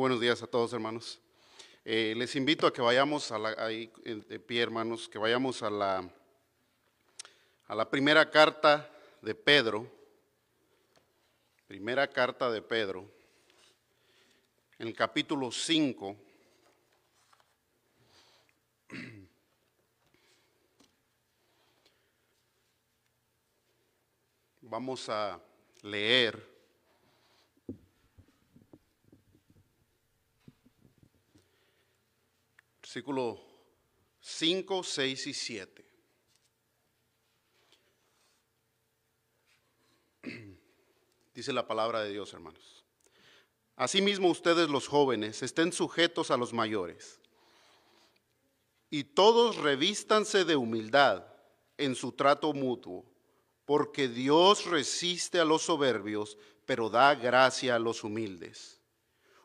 buenos días a todos, hermanos. Eh, les invito a que vayamos a la, ahí de pie, hermanos, que vayamos a la, a la primera carta de Pedro. Primera carta de Pedro, en el capítulo 5. Vamos a leer versículo 5, 6 y 7. Dice la palabra de Dios, hermanos. Asimismo ustedes los jóvenes estén sujetos a los mayores y todos revístanse de humildad en su trato mutuo, porque Dios resiste a los soberbios, pero da gracia a los humildes.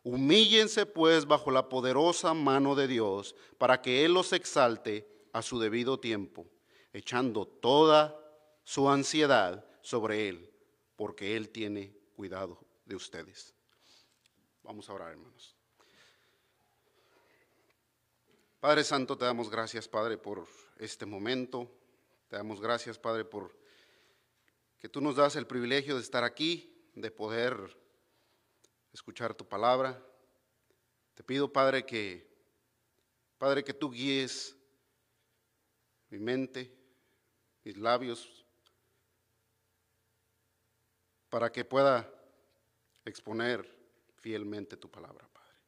Humíllense pues bajo la poderosa mano de Dios para que Él los exalte a su debido tiempo, echando toda su ansiedad sobre Él, porque Él tiene cuidado de ustedes. Vamos a orar, hermanos. Padre Santo, te damos gracias, Padre, por este momento. Te damos gracias, Padre, por que tú nos das el privilegio de estar aquí, de poder escuchar tu palabra. Te pido, Padre, que, Padre, que tú guíes mi mente, mis labios, para que pueda exponer fielmente tu palabra, Padre.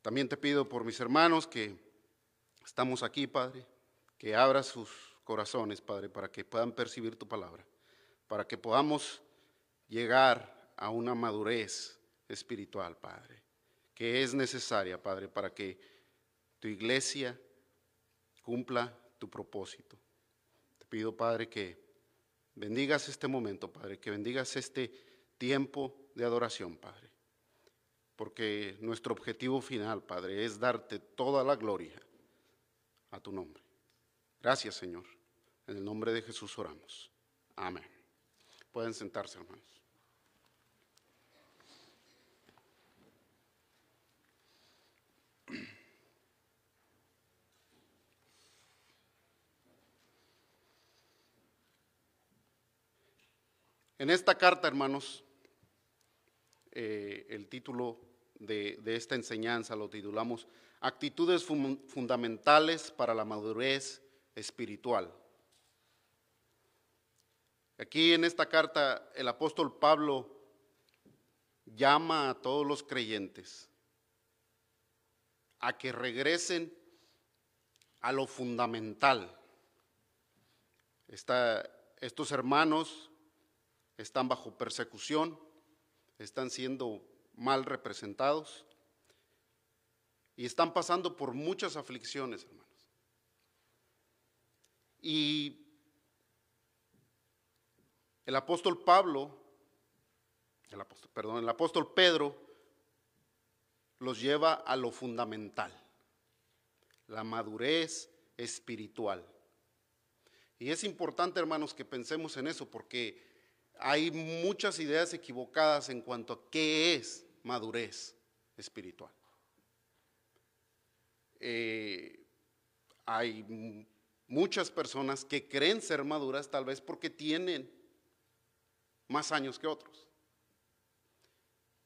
También te pido por mis hermanos que estamos aquí, Padre, que abras sus corazones, Padre, para que puedan percibir tu palabra, para que podamos llegar a una madurez espiritual, Padre, que es necesaria, Padre, para que tu iglesia cumpla tu propósito. Te pido, Padre, que bendigas este momento, Padre, que bendigas este tiempo de adoración, Padre, porque nuestro objetivo final, Padre, es darte toda la gloria a tu nombre. Gracias, Señor. En el nombre de Jesús oramos. Amén. Pueden sentarse, hermanos. En esta carta, hermanos, eh, el título de, esta enseñanza lo titulamos Actitudes fundamentales para la madurez espiritual. Aquí en esta carta el apóstol Pablo llama a todos los creyentes a que regresen a lo fundamental. estos hermanos están bajo persecución, están siendo mal representados y están pasando por muchas aflicciones, hermanos. Y el apóstol Pablo, el apóstol, perdón, el apóstol Pedro los lleva a lo fundamental, la madurez espiritual. Y es importante, hermanos, que pensemos en eso, porque hay muchas ideas equivocadas en cuanto a qué es madurez espiritual. Eh, hay muchas personas que creen ser maduras tal vez porque tienen más años que otros.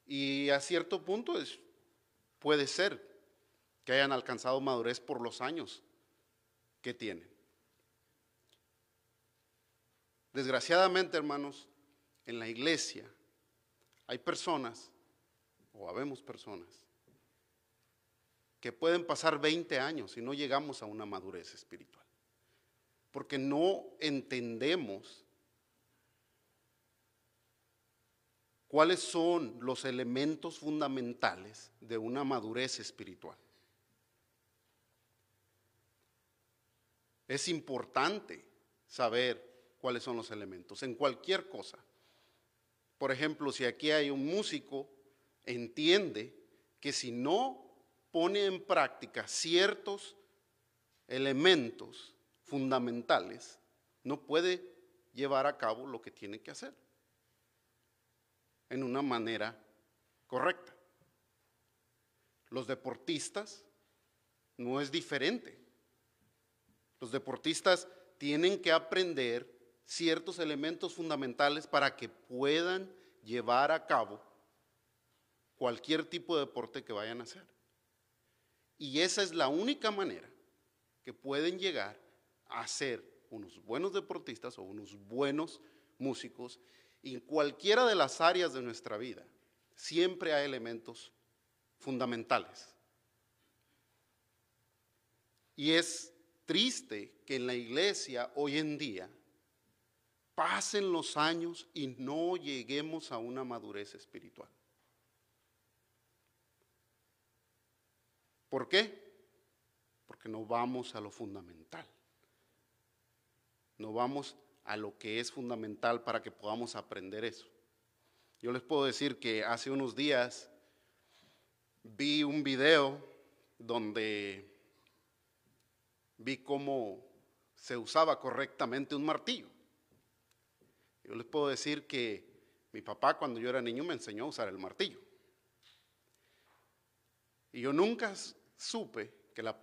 Y a cierto punto es, puede ser que hayan alcanzado madurez por los años que tienen. Desgraciadamente, hermanos, en la iglesia hay personas, o habemos personas, que pueden pasar 20 años y no llegamos a una madurez espiritual. Porque no entendemos cuáles son los elementos fundamentales de una madurez espiritual. Es importante saber cuáles son los elementos en cualquier cosa. Por ejemplo, si aquí hay un músico, entiende que si no pone en práctica ciertos elementos fundamentales, no puede llevar a cabo lo que tiene que hacer en una manera correcta. Los deportistas no es diferente. Los deportistas tienen que aprender ciertos elementos fundamentales para que puedan llevar a cabo cualquier tipo de deporte que vayan a hacer. Y esa es la única manera que pueden llegar a ser unos buenos deportistas o unos buenos músicos en cualquiera de las áreas de nuestra vida. Siempre hay elementos fundamentales. Y es triste que en la iglesia hoy en día pasen los años y no lleguemos a una madurez espiritual. ¿Por qué? Porque no vamos a lo fundamental. No vamos a lo que es fundamental para que podamos aprender eso. Yo les puedo decir que hace unos días vi un video donde vi cómo se usaba correctamente un martillo. Yo les puedo decir que mi papá cuando yo era niño me enseñó a usar el martillo. Y yo nunca supe que la,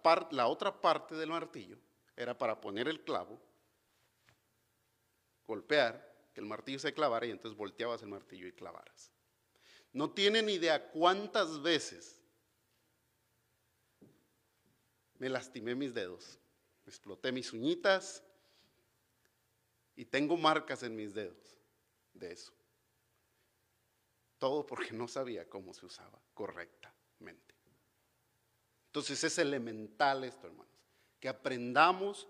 otra parte del martillo era para poner el clavo, golpear, que el martillo se clavara y entonces volteabas el martillo y clavaras. No tienen idea cuántas veces me lastimé mis dedos, exploté mis uñitas y tengo marcas en mis dedos de eso. Todo porque no sabía cómo se usaba correctamente. Entonces es elemental esto, hermanos, que aprendamos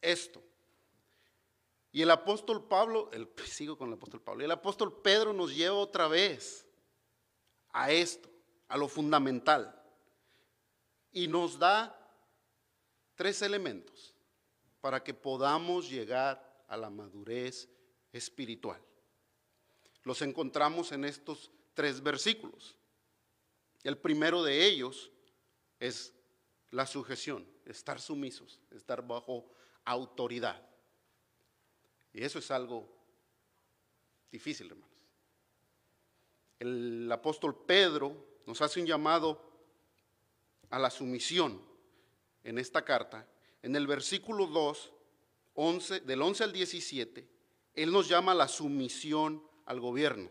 esto. Y el apóstol Pablo, el, sigo con el apóstol Pablo, el apóstol Pedro nos lleva otra vez a esto, a lo fundamental. Y nos da tres elementos para que podamos llegar a la madurez espiritual. Los encontramos en estos tres versículos. El primero de ellos es la sujeción, estar sumisos, estar bajo autoridad. Y eso es algo difícil, hermanos. El apóstol Pedro nos hace un llamado a la sumisión en esta carta. En el versículo 2, 11, del 11 al 17, él nos llama a la sumisión al gobierno.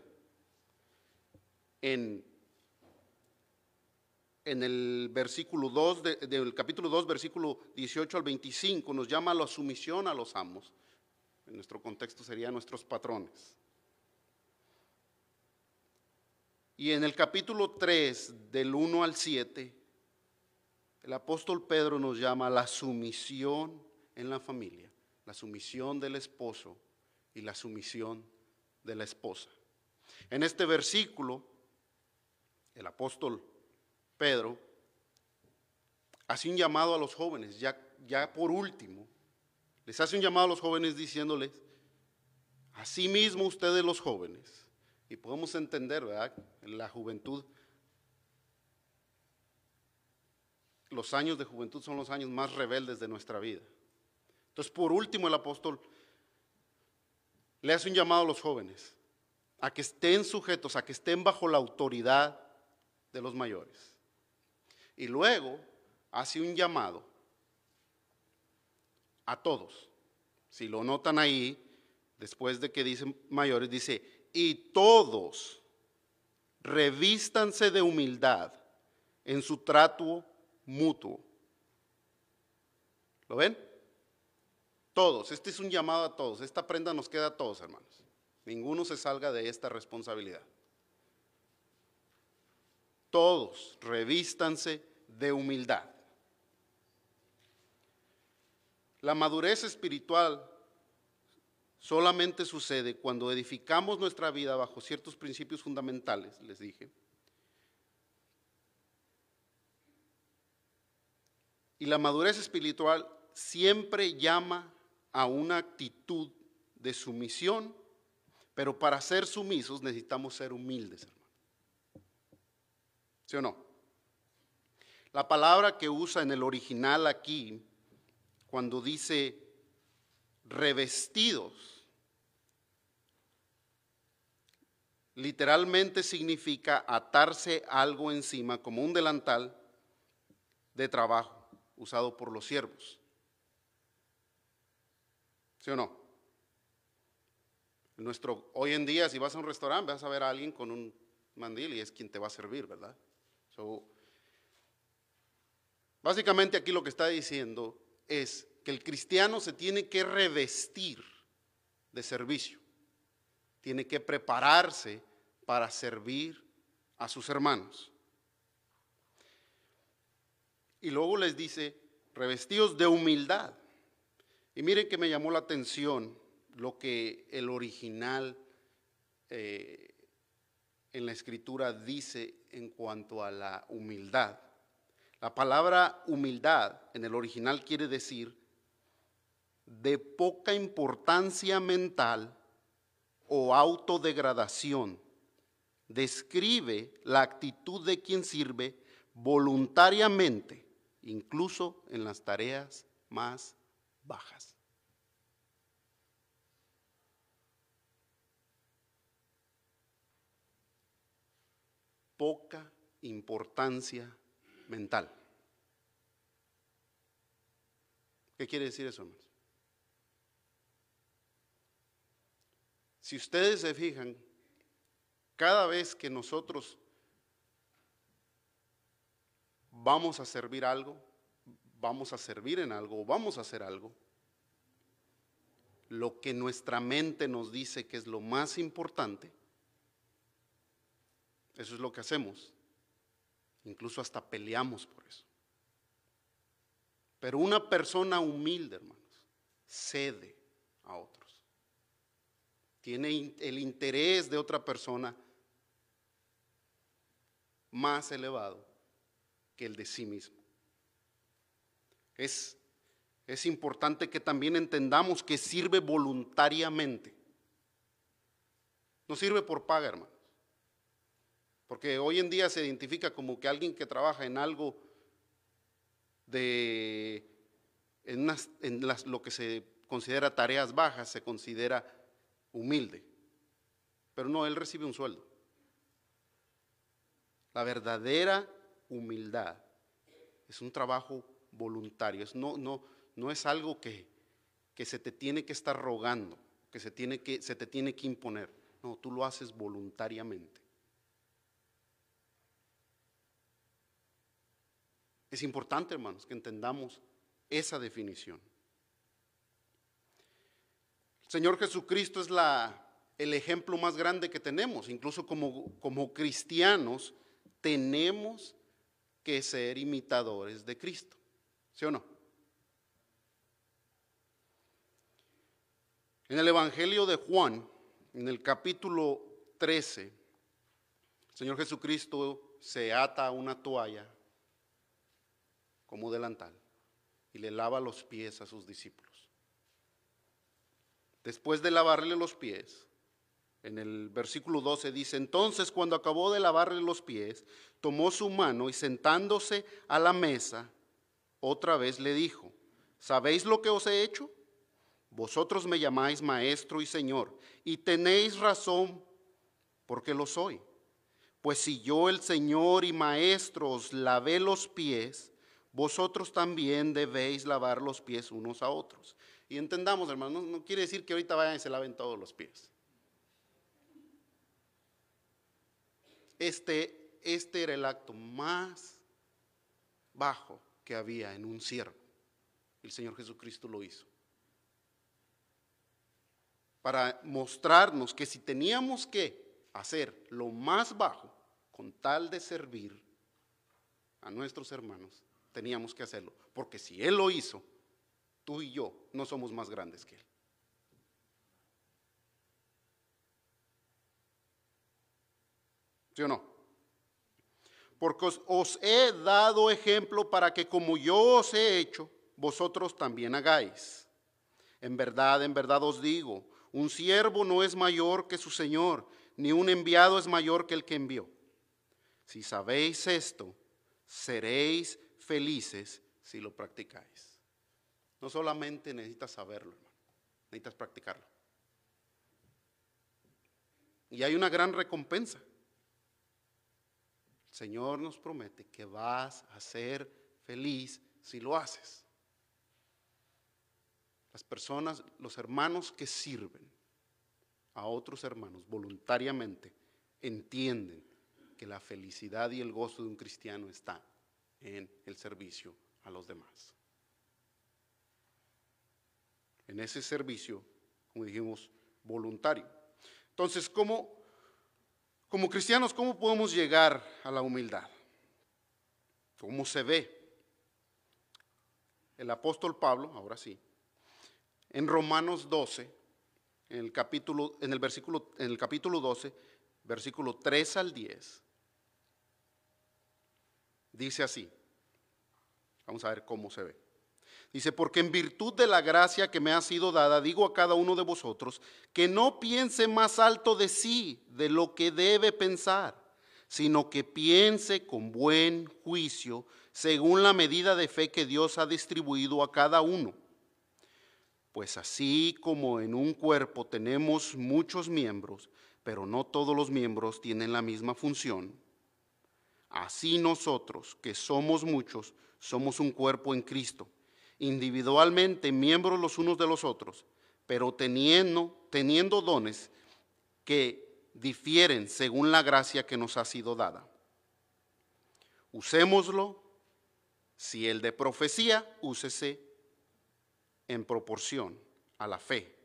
En, en el versículo 2 del capítulo 2, versículo 18 al 25, nos llama a la sumisión a los amos. En nuestro contexto serían nuestros patrones. Y en el capítulo 3, del 1 al 7, el apóstol Pedro nos llama la sumisión en la familia, la sumisión del esposo y la sumisión de la esposa. En este versículo, el apóstol Pedro hace un llamado a los jóvenes, ya, ya por último, les hace un llamado a los jóvenes diciéndoles, asimismo ustedes los jóvenes, y podemos entender, ¿verdad? La juventud, los años de juventud son los años más rebeldes de nuestra vida. Entonces, por último, el apóstol le hace un llamado a los jóvenes a que estén sujetos, a que estén bajo la autoridad de los mayores. Y luego hace un llamado a todos. Si lo notan ahí, después de que dicen mayores, dice, y todos revístanse de humildad en su trato mutuo. ¿Lo ven? Todos, este es un llamado a todos, esta prenda nos queda a todos, hermanos. Ninguno se salga de esta responsabilidad. Todos revístanse de humildad. La madurez espiritual solamente sucede cuando edificamos nuestra vida bajo ciertos principios fundamentales, les dije. Y la madurez espiritual siempre llama a una actitud de sumisión, pero para ser sumisos necesitamos ser humildes, hermano. ¿Sí o no? La palabra que usa en el original aquí cuando dice revestidos. literalmente significa atarse algo encima como un delantal de trabajo usado por los siervos. ¿Sí o no? Nuestro, hoy en día, si vas a un restaurante, vas a ver a alguien con un mandil y es quien te va a servir, ¿verdad? básicamente aquí lo que está diciendo es que el cristiano se tiene que revestir de servicio, tiene que prepararse para servir a sus hermanos. Y luego les dice, revestidos de humildad. Y miren que me llamó la atención lo que el original eh, en la escritura dice en cuanto a la humildad. La palabra humildad en el original quiere decir de poca importancia mental o autodegradación. Describe la actitud de quien sirve voluntariamente, incluso en las tareas más bajas. Poca importancia mental. ¿Qué quiere decir eso, hermanos? Si ustedes se fijan, cada vez que nosotros vamos a servir algo, vamos a servir en algo, vamos a hacer algo, lo que nuestra mente nos dice que es lo más importante, eso es lo que hacemos. Incluso hasta peleamos por eso. Pero una persona humilde, hermanos, cede a otros tiene el interés de otra persona más elevado que el de sí mismo. Es, es importante que también entendamos que sirve voluntariamente. No sirve por paga, hermanos. Porque hoy en día se identifica como que alguien que trabaja en algo de, en, en las, lo que se considera tareas bajas, se considera humilde, pero no, él recibe un sueldo. La verdadera humildad es un trabajo voluntario, es no, no, no es algo que, que se te tiene que estar rogando, que se, tiene que se te tiene que imponer. No, tú lo haces voluntariamente. Es importante, hermanos, que entendamos esa definición. Señor Jesucristo es la, el ejemplo más grande que tenemos. Incluso como, como cristianos tenemos que ser imitadores de Cristo. ¿Sí o no? En el Evangelio de Juan, en el capítulo 13, el Señor Jesucristo se ata a una toalla como delantal y le lava los pies a sus discípulos. Después de lavarle los pies, en el versículo 12 dice, entonces cuando acabó de lavarle los pies, tomó su mano y sentándose a la mesa, otra vez le dijo, ¿sabéis lo que os he hecho? Vosotros me llamáis maestro y señor, y tenéis razón porque lo soy. Pues si yo el Señor y maestro os lavé los pies, vosotros también debéis lavar los pies unos a otros. Y entendamos, hermanos, no, quiere decir que ahorita vayan y se laven todos los pies. Este, este era el acto más bajo que había en un siervo. El Señor Jesucristo lo hizo. Para mostrarnos que si teníamos que hacer lo más bajo con tal de servir a nuestros hermanos, teníamos que hacerlo. Porque si Él lo hizo, tú y yo no somos más grandes que Él. ¿Sí o no? Porque os, he dado ejemplo para que como yo os he hecho, vosotros también hagáis. En verdad, en verdad os digo, un siervo no es mayor que su Señor, ni un enviado es mayor que el que envió. Si sabéis esto, seréis felices si lo practicáis. No solamente necesitas saberlo, hermano, necesitas practicarlo. Y hay una gran recompensa. Señor nos promete que vas a ser feliz si lo haces. Las personas, los hermanos que sirven a otros hermanos voluntariamente, entienden que la felicidad y el gozo de un cristiano está en el servicio a los demás. En ese servicio, como dijimos, voluntario. Entonces, ¿cómo, como cristianos, cómo podemos llegar a la humildad? ¿Cómo se ve? El apóstol Pablo, ahora sí, en Romanos 12, en el capítulo, en el versículo, en el capítulo 12, versículo 3 al 10, dice así. Vamos a ver cómo se ve. Dice, porque en virtud de la gracia que me ha sido dada, digo a cada uno de vosotros, que no piense más alto de sí de lo que debe pensar, sino que piense con buen juicio, según la medida de fe que Dios ha distribuido a cada uno. Pues así como en un cuerpo tenemos muchos miembros, pero no todos los miembros tienen la misma función, así nosotros, que somos muchos, somos un cuerpo en Cristo individualmente miembros los unos de los otros, pero teniendo, teniendo dones que difieren según la gracia que nos ha sido dada. Usémoslo, si el de profecía, úsese en proporción a la fe.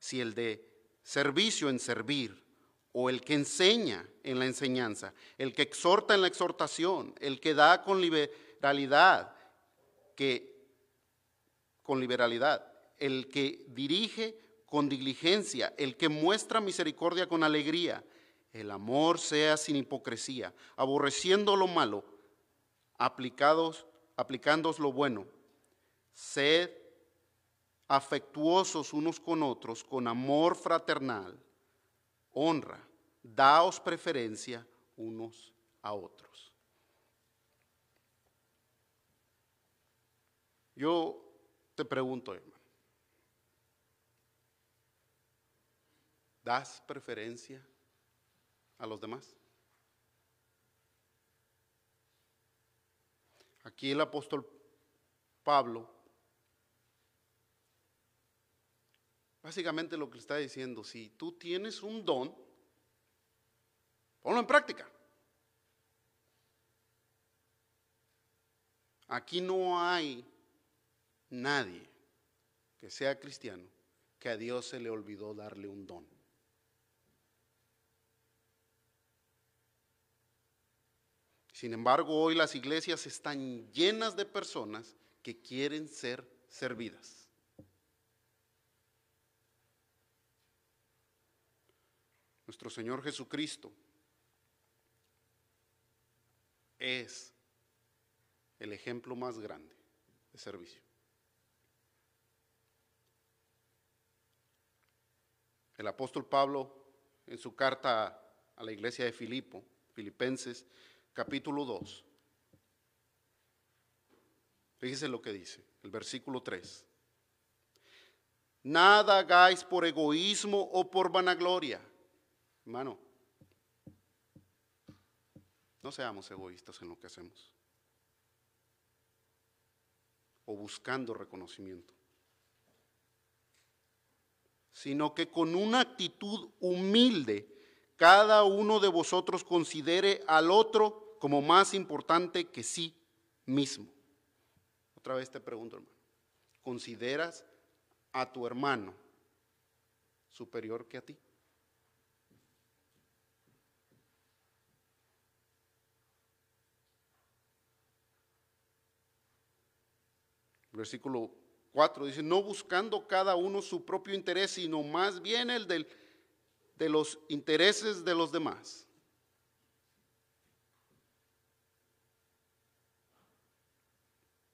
Si el de servicio en servir, o el que enseña en la enseñanza, el que exhorta en la exhortación, el que da con liberalidad, que con liberalidad, el que dirige con diligencia, el que muestra misericordia con alegría. El amor sea sin hipocresía, aborreciendo lo malo, aplicados, aplicándoos lo bueno. Sed afectuosos unos con otros, con amor fraternal, honra, daos preferencia unos a otros. Yo te pregunto, hermano, ¿das preferencia a los demás? Aquí el apóstol Pablo, básicamente lo que está diciendo, si tú tienes un don, ponlo en práctica. Aquí no hay nadie que sea cristiano que a Dios se le olvidó darle un don. Sin embargo, hoy las iglesias están llenas de personas que quieren ser servidas. Nuestro Señor Jesucristo es el ejemplo más grande de servicio. El apóstol Pablo, en su carta a la iglesia de Filipo, Filipenses, capítulo 2, fíjese lo que dice, el versículo 3. Nada hagáis por egoísmo o por vanagloria. Hermano, no seamos egoístas en lo que hacemos o buscando reconocimiento sino que con una actitud humilde cada uno de vosotros considere al otro como más importante que sí mismo. Otra vez te pregunto, hermano, ¿consideras a tu hermano superior que a ti? Versículo 4 dice, no buscando cada uno su propio interés, sino más bien el del, de los intereses de los demás.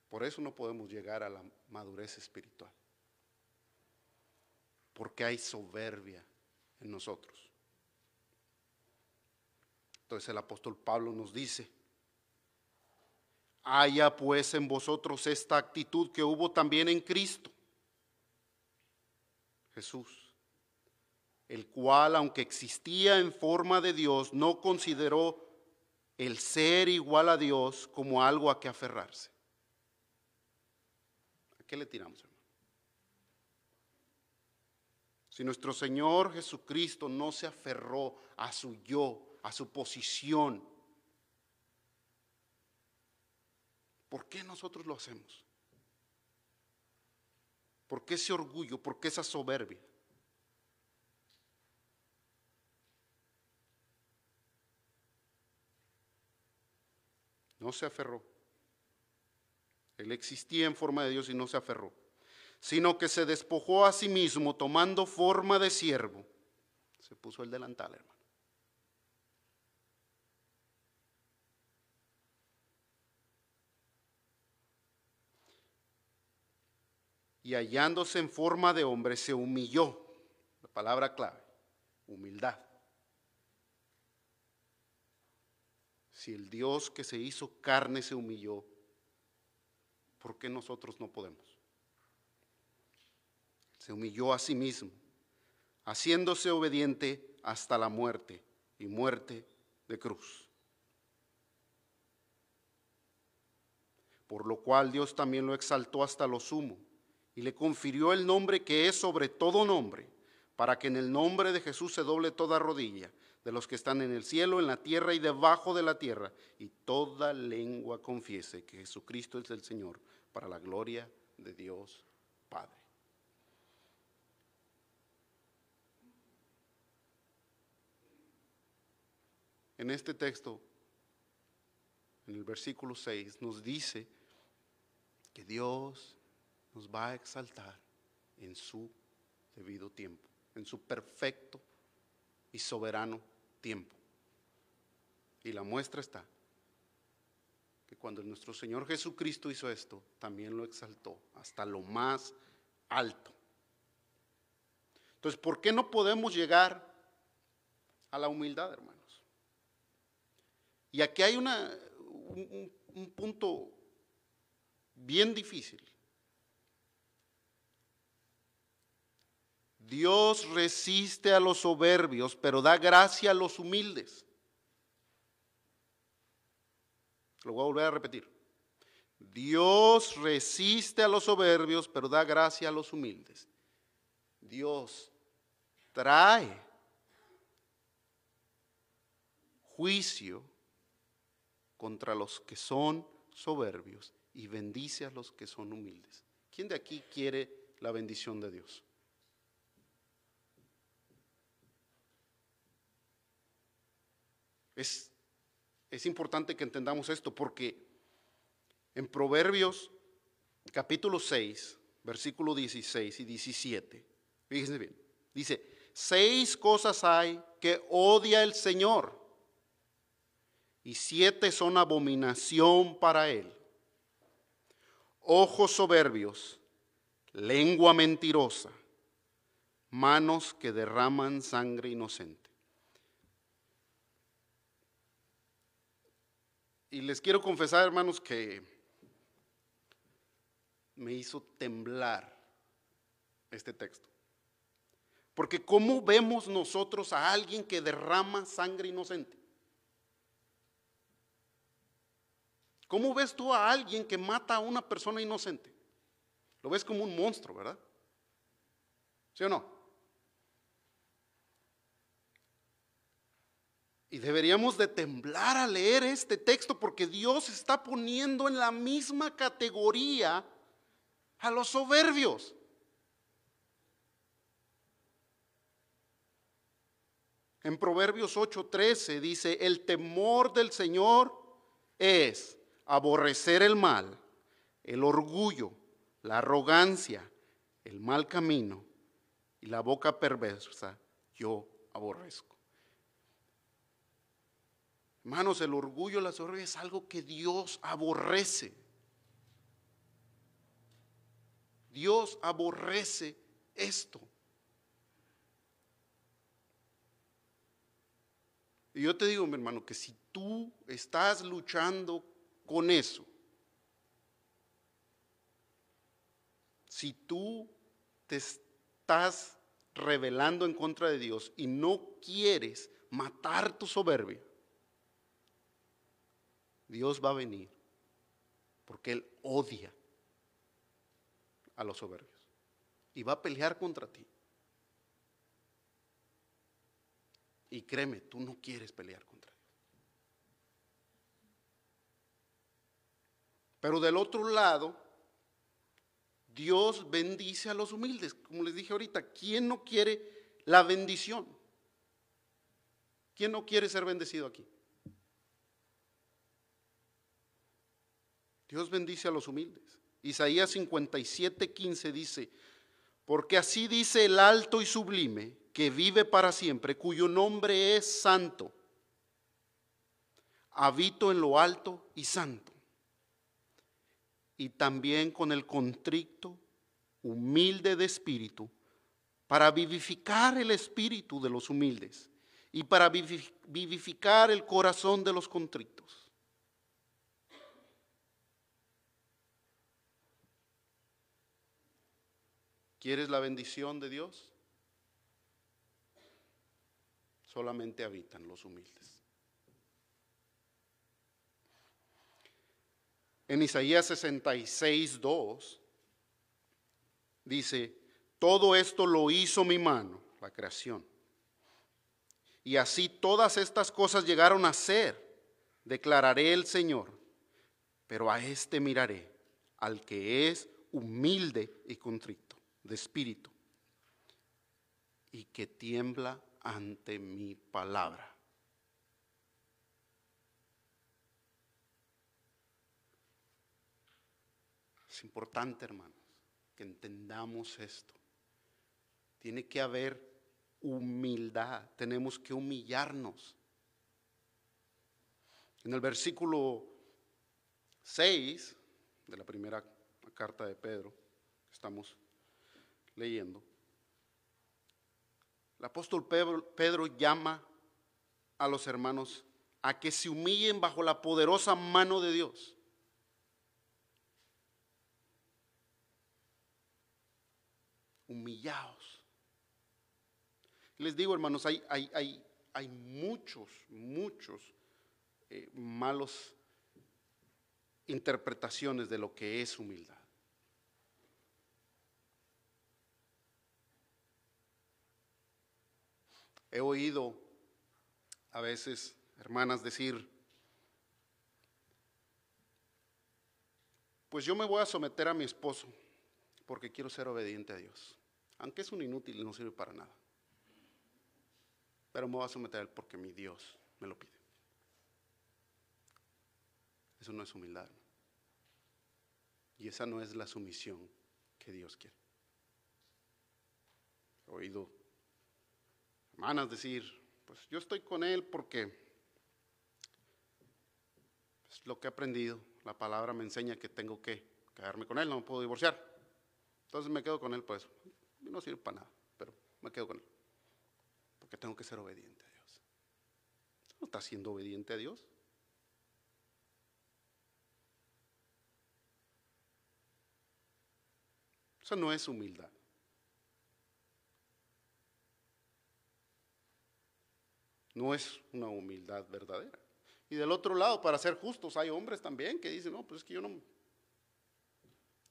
Por eso no podemos llegar a la madurez espiritual. Porque hay soberbia en nosotros. Entonces el apóstol Pablo nos dice, Haya pues en vosotros esta actitud que hubo también en Cristo Jesús, el cual, aunque existía en forma de Dios, no consideró el ser igual a Dios como algo a que aferrarse. ¿A qué le tiramos, hermano? Si nuestro Señor Jesucristo no se aferró a su yo, a su posición, ¿por qué nosotros lo hacemos? ¿Por qué ese orgullo? ¿Por qué esa soberbia? No se aferró. Él existía en forma de Dios y no se aferró, sino que se despojó a sí mismo tomando forma de siervo. Se puso el delantal, hermano. Y hallándose en forma de hombre, se humilló. La palabra clave, humildad. Si el Dios que se hizo carne se humilló, ¿por qué nosotros no podemos? Se humilló a sí mismo, haciéndose obediente hasta la muerte y muerte de cruz. Por lo cual Dios también lo exaltó hasta lo sumo y le confirió el nombre que es sobre todo nombre, para que en el nombre de Jesús se doble toda rodilla de los que están en el cielo, en la tierra y debajo de la tierra, y toda lengua confiese que Jesucristo es el Señor, para la gloria de Dios Padre. En este texto, en el versículo 6, nos dice que Dios nos va a exaltar en su debido tiempo, en su perfecto y soberano tiempo. Y la muestra está que cuando nuestro Señor Jesucristo hizo esto, también lo exaltó hasta lo más alto. Entonces, ¿por qué no podemos llegar a la humildad, hermanos? Y aquí hay un punto bien difícil. Dios resiste a los soberbios, pero da gracia a los humildes. Lo voy a volver a repetir. Dios resiste a los soberbios, pero da gracia a los humildes. Dios trae juicio contra los que son soberbios y bendice a los que son humildes. ¿Quién de aquí quiere la bendición de Dios? Es, importante que entendamos esto porque en Proverbios capítulo 6, versículo 16 y 17, fíjense bien, dice, seis cosas hay que odia el Señor y siete son abominación para él. Ojos soberbios, lengua mentirosa, manos que derraman sangre inocente. Y les quiero confesar, hermanos, que me hizo temblar este texto. Porque ¿cómo vemos nosotros a alguien que derrama sangre inocente? ¿Cómo ves tú a alguien que mata a una persona inocente? Lo ves como un monstruo, ¿verdad? ¿Sí o no? Y deberíamos de temblar a leer este texto porque Dios está poniendo en la misma categoría a los soberbios. En Proverbios 8:13 dice, el temor del Señor es aborrecer el mal, el orgullo, la arrogancia, el mal camino y la boca perversa, yo aborrezco. Hermanos, el orgullo, la soberbia es algo que Dios aborrece. Dios aborrece esto. Y yo te digo, mi hermano, que si tú estás luchando con eso, si tú te estás rebelando en contra de Dios y no quieres matar tu soberbia, Dios va a venir porque Él odia a los soberbios y va a pelear contra ti. Y créeme, tú no quieres pelear contra Dios. Pero del otro lado, Dios bendice a los humildes. Como les dije ahorita, ¿quién no quiere la bendición? ¿Quién no quiere ser bendecido aquí? Dios bendice a los humildes. Isaías 57, 15 dice, porque así dice el alto y sublime, que vive para siempre, cuyo nombre es santo. Habito en lo alto y santo. Y también con el contrito, humilde de espíritu, para vivificar el espíritu de los humildes y para vivificar el corazón de los contritos. ¿Quieres la bendición de Dios? Solamente habitan los humildes. En Isaías 66, 2 dice, todo esto lo hizo mi mano, la creación. Y así todas estas cosas llegaron a ser, declararé el Señor, pero a este miraré, al que es humilde y contrito de espíritu y que tiembla ante mi palabra. Es importante, hermanos, que entendamos esto. Tiene que haber humildad, tenemos que humillarnos. En el versículo 6 de la primera carta de Pedro, estamos leyendo, el apóstol Pedro, llama a los hermanos a que se humillen bajo la poderosa mano de Dios. Humillaos. Les digo, hermanos, hay, hay, hay, hay muchos, muchos eh, malos interpretaciones de lo que es humildad. He oído a veces hermanas decir, pues yo me voy a someter a mi esposo porque quiero ser obediente a Dios, aunque es un inútil y no sirve para nada. Pero me voy a someter a él porque mi Dios me lo pide. Eso no es humildad. Y esa no es la sumisión que Dios quiere. He oído hermanas decir, pues yo estoy con él porque es lo que he aprendido. La palabra me enseña que tengo que quedarme con él, no me puedo divorciar. Entonces me quedo con él, pues no sirve para nada, pero me quedo con él. Porque tengo que ser obediente a Dios. ¿No está siendo obediente a Dios? Eso no es humildad. No es una humildad verdadera. Y del otro lado, para ser justos, hay hombres también que dicen, no, pues es que yo no,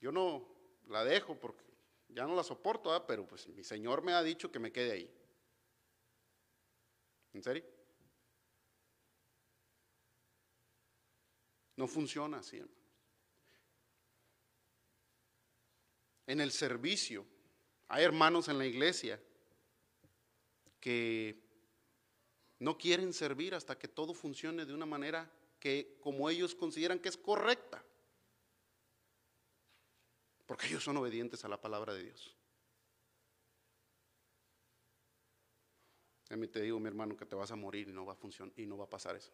yo no la dejo porque ya no la soporto, pero pues mi Señor me ha dicho que me quede ahí. ¿En serio? No funciona así, En el servicio, hay hermanos en la iglesia que no quieren servir hasta que todo funcione de una manera que como ellos consideran que es correcta. Porque ellos son obedientes a la palabra de Dios. A mí te digo, mi hermano, que te vas a morir y no va a funcionar y no va a pasar eso.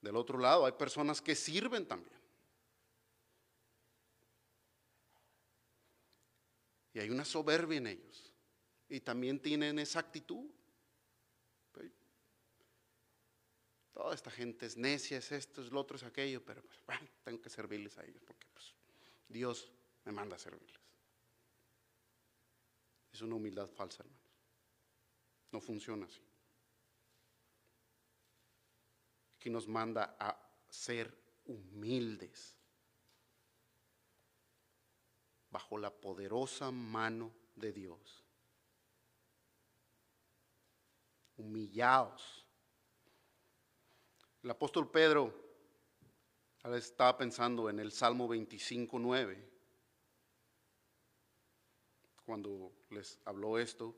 Del otro lado, hay personas que sirven también. Y hay una soberbia en ellos y también tienen esa actitud. Toda esta gente es necia, es esto, es lo otro, es aquello, pero pues, bueno, tengo que servirles a ellos porque pues, Dios me manda a servirles. Es una humildad falsa, hermanos. No funciona así. Aquí nos manda a ser humildes bajo la poderosa mano de Dios. Humillaos. El apóstol Pedro estaba pensando en el Salmo 25.9, cuando les habló esto.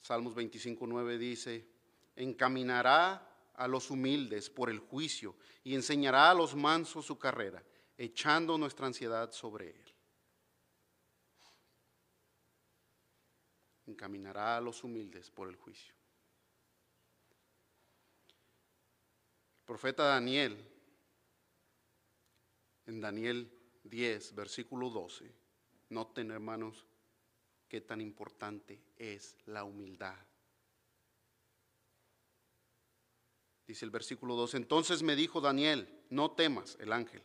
Salmos 25.9 dice, encaminará a los humildes por el juicio y enseñará a los mansos su carrera, echando nuestra ansiedad sobre él. Encaminará a los humildes por el juicio. El profeta Daniel, en Daniel 10, versículo 12, noten hermanos qué tan importante es la humildad. Dice el versículo 2, entonces me dijo Daniel, no temas, el ángel,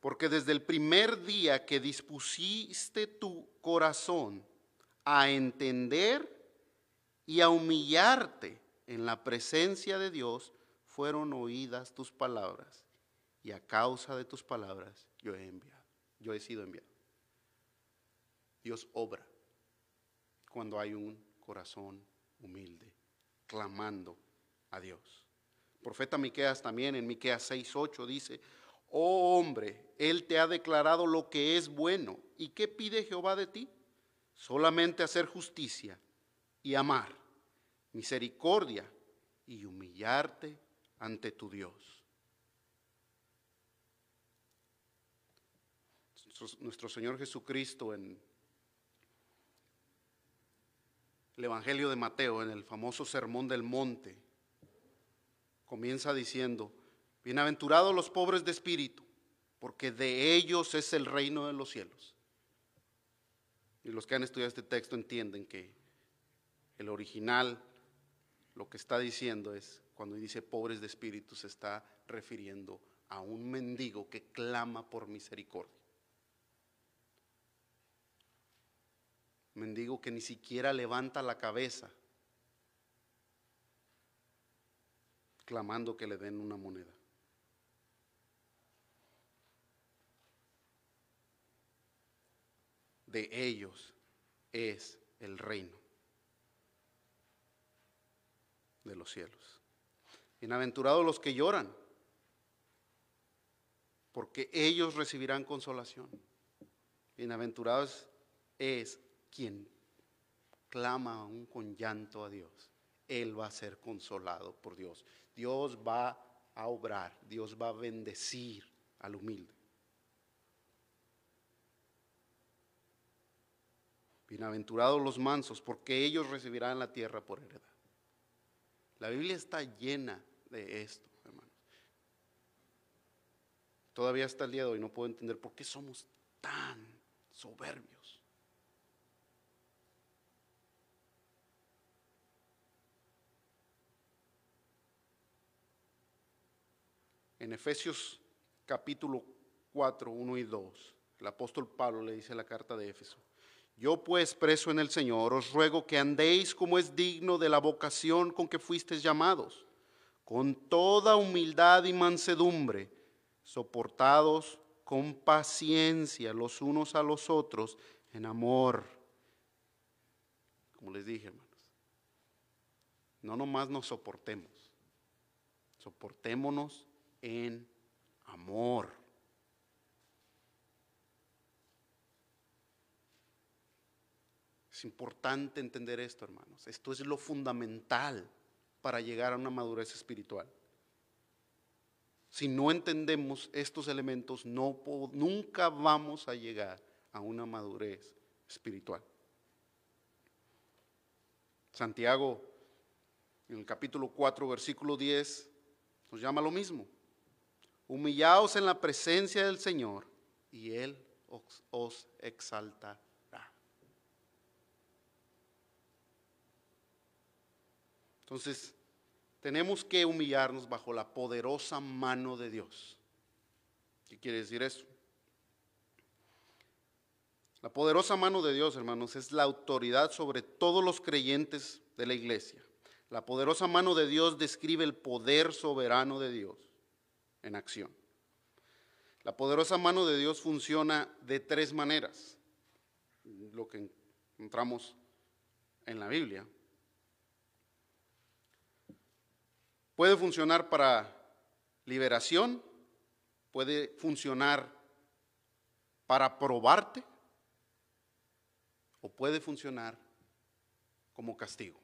porque desde el primer día que dispusiste tu corazón a entender y a humillarte en la presencia de Dios, fueron oídas tus palabras, y a causa de tus palabras yo he enviado, yo he sido enviado. Dios obra cuando hay un corazón humilde, clamando a Dios. profeta Miqueas también en Miqueas 6:8 dice, "Oh hombre, él te ha declarado lo que es bueno, ¿y qué pide Jehová de ti? Solamente hacer justicia y amar, misericordia y humillarte ante tu Dios." Nuestro Señor Jesucristo en el Evangelio de Mateo, en el famoso Sermón del Monte, comienza diciendo, bienaventurados los pobres de espíritu, porque de ellos es el reino de los cielos. Y los que han estudiado este texto entienden que el original lo que está diciendo es, cuando dice pobres de espíritu, se está refiriendo a un mendigo que clama por misericordia. Mendigo que ni siquiera levanta la cabeza clamando que le den una moneda. De ellos es el reino de los cielos. Bienaventurados los que lloran, porque ellos recibirán consolación. Bienaventurados es quien clama aún con llanto a Dios. Él va a ser consolado por Dios. Dios va a obrar, Dios va a bendecir al humilde. Bienaventurados los mansos, porque ellos recibirán la tierra por heredad. La Biblia está llena de esto, hermanos. Todavía hasta el día de hoy no puedo entender por qué somos tan soberbios. En Efesios capítulo 4, 1 y 2, el apóstol Pablo le dice la carta de Éfeso, yo pues preso en el Señor os ruego que andéis como es digno de la vocación con que fuisteis llamados, con toda humildad y mansedumbre, soportados con paciencia los unos a los otros en amor. Como les dije, hermanos, no nomás nos soportemos, soportémonos en amor. Es importante entender esto, hermanos. Esto es lo fundamental para llegar a una madurez espiritual. Si no entendemos estos elementos, nunca vamos a llegar a una madurez espiritual. Santiago, en el capítulo 4, versículo 10, nos llama lo mismo. Humillaos en la presencia del Señor y Él os, exaltará. Entonces, tenemos que humillarnos bajo la poderosa mano de Dios. ¿Qué quiere decir eso? La poderosa mano de Dios, hermanos, es la autoridad sobre todos los creyentes de la iglesia. La poderosa mano de Dios describe el poder soberano de Dios en acción. La poderosa mano de Dios funciona de tres maneras, lo que encontramos en la Biblia. Puede funcionar para liberación, puede funcionar para probarte o puede funcionar como castigo.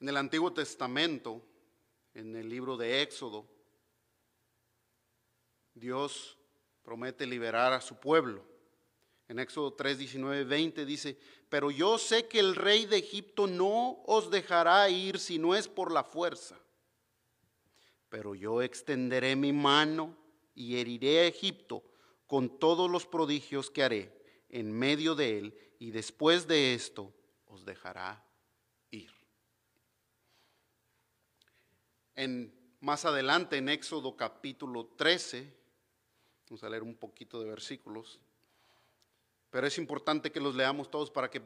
En el Antiguo Testamento, en el libro de Éxodo, Dios promete liberar a su pueblo. En Éxodo 3, 19, 20 dice, pero yo sé que el rey de Egipto no os dejará ir si no es por la fuerza. Pero yo extenderé mi mano y heriré a Egipto con todos los prodigios que haré en medio de él, y después de esto os dejará ir. En, más adelante, en Éxodo capítulo 13, vamos a leer un poquito de versículos, pero es importante que los leamos todos para que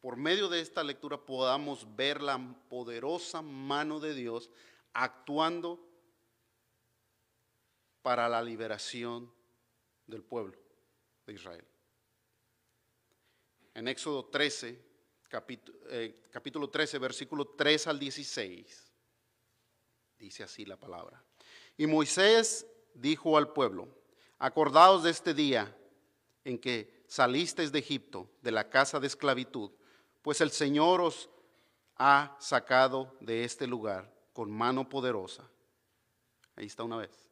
por medio de esta lectura podamos ver la poderosa mano de Dios actuando para la liberación del pueblo de Israel. En Éxodo 13, capítulo, eh, capítulo 13, versículo 3 al 16, dice así la palabra. Y Moisés dijo al pueblo, acordaos de este día en que salisteis de Egipto, de la casa de esclavitud, pues el Señor os ha sacado de este lugar con mano poderosa. Ahí está una vez.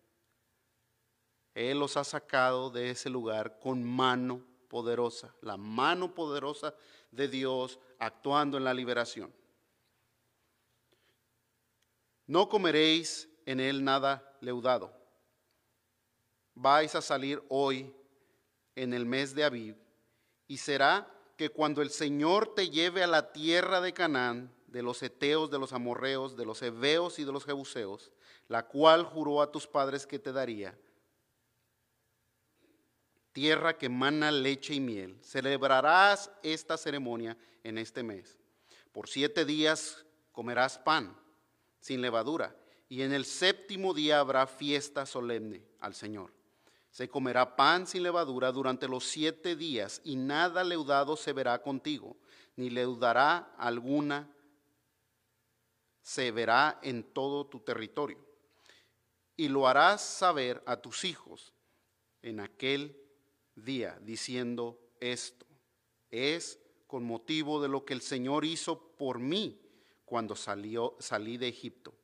Él los ha sacado de ese lugar con mano poderosa, la mano poderosa de Dios actuando en la liberación. No comeréis en él nada leudado. Vais a salir hoy en el mes de Aviv, y será que cuando el Señor te lleve a la tierra de Canaán, de los Eteos, de los Amorreos, de los Heveos y de los Jebuseos, la cual juró a tus padres que te daría, tierra que mana leche y miel. Celebrarás esta ceremonia en este mes. Por siete días comerás pan sin levadura, y en el séptimo día habrá fiesta solemne al Señor. Se comerá pan sin levadura durante los siete días, y nada leudado se verá contigo, ni leudará alguna se verá en todo tu territorio. Y lo harás saber a tus hijos en aquel día diciendo esto. Es con motivo de lo que el Señor hizo por mí cuando salió, salí de Egipto.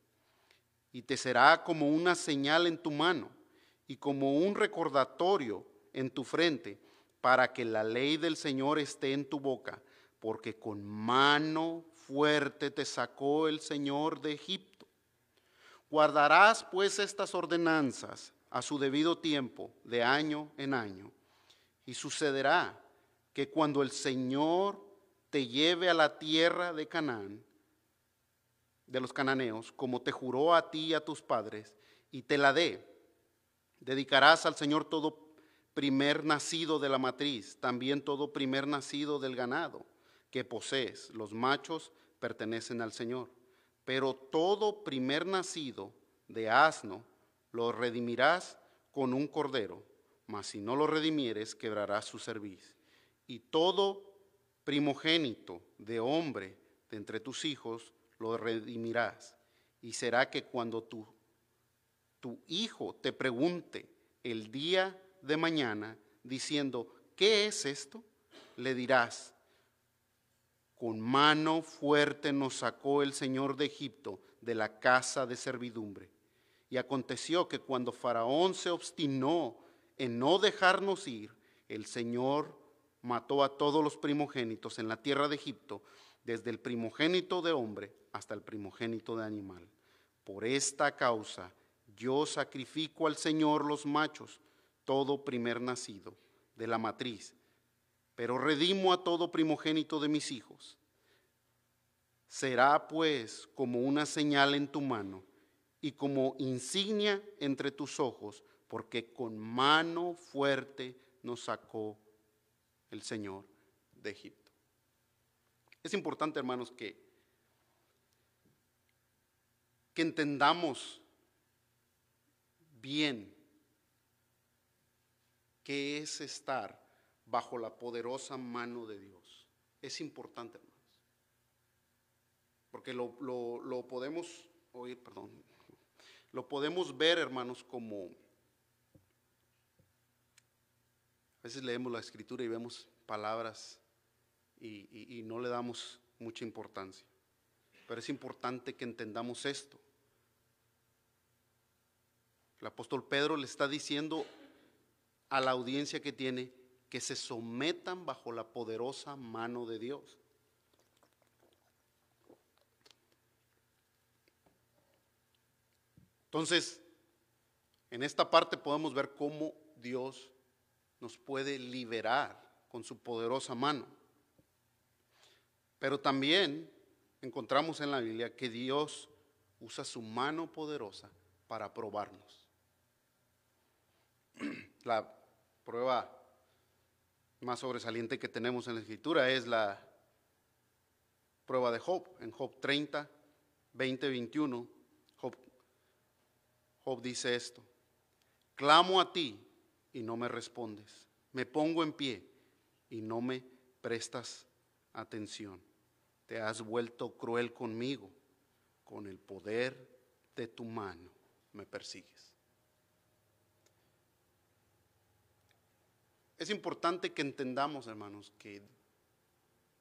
Y te será como una señal en tu mano y como un recordatorio en tu frente para que la ley del Señor esté en tu boca, porque con mano fuerte te sacó el Señor de Egipto. Guardarás pues estas ordenanzas a su debido tiempo, de año en año y sucederá que cuando el Señor te lleve a la tierra de Canaán, de los cananeos, como te juró a ti y a tus padres, y te la dé, dedicarás al Señor todo primer nacido de la matriz, también todo primer nacido del ganado que posees. Los machos pertenecen al Señor, pero todo primer nacido de asno lo redimirás con un cordero mas si no lo redimieres, quebrarás su servicio. Y todo primogénito de hombre de entre tus hijos lo redimirás. Y será que cuando tu, tu hijo te pregunte el día de mañana, diciendo, ¿qué es esto? Le dirás, con mano fuerte nos sacó el Señor de Egipto de la casa de servidumbre. Y aconteció que cuando Faraón se obstinó en no dejarnos ir, el Señor mató a todos los primogénitos en la tierra de Egipto, desde el primogénito de hombre hasta el primogénito de animal. Por esta causa yo sacrifico al Señor los machos, todo primer nacido de la matriz, pero redimo a todo primogénito de mis hijos. Será pues como una señal en tu mano y como insignia entre tus ojos, porque con mano fuerte nos sacó el Señor de Egipto. Es importante, hermanos, que, que entendamos bien qué es estar bajo la poderosa mano de Dios. Es importante, hermanos. Porque lo, lo podemos oír, perdón, lo podemos ver, hermanos, como... A veces leemos la escritura y vemos palabras y, no le damos mucha importancia. Pero es importante que entendamos esto. El apóstol Pedro le está diciendo a la audiencia que tiene que se sometan bajo la poderosa mano de Dios. Entonces, en esta parte podemos ver cómo Dios nos puede liberar con su poderosa mano. Pero también encontramos en la Biblia que Dios usa su mano poderosa para probarnos. La prueba más sobresaliente que tenemos en la escritura es la prueba de Job. En Job 30, 20, 21 Job dice esto, clamo a ti y no me respondes, me pongo en pie y no me prestas atención. Te has vuelto cruel conmigo, con el poder de tu mano me persigues. Es importante que entendamos, hermanos, que